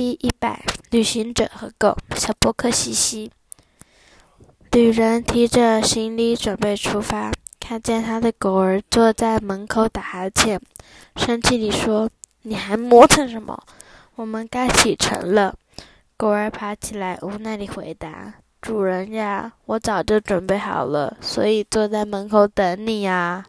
第一百，旅行者和狗，小波克西西。旅人提着行李准备出发，看见他的狗儿坐在门口打哈欠，生气地说：“你还磨蹭什么？我们该启程了。”狗儿爬起来，无奈地回答：“主人呀，我早就准备好了，所以坐在门口等你呀。”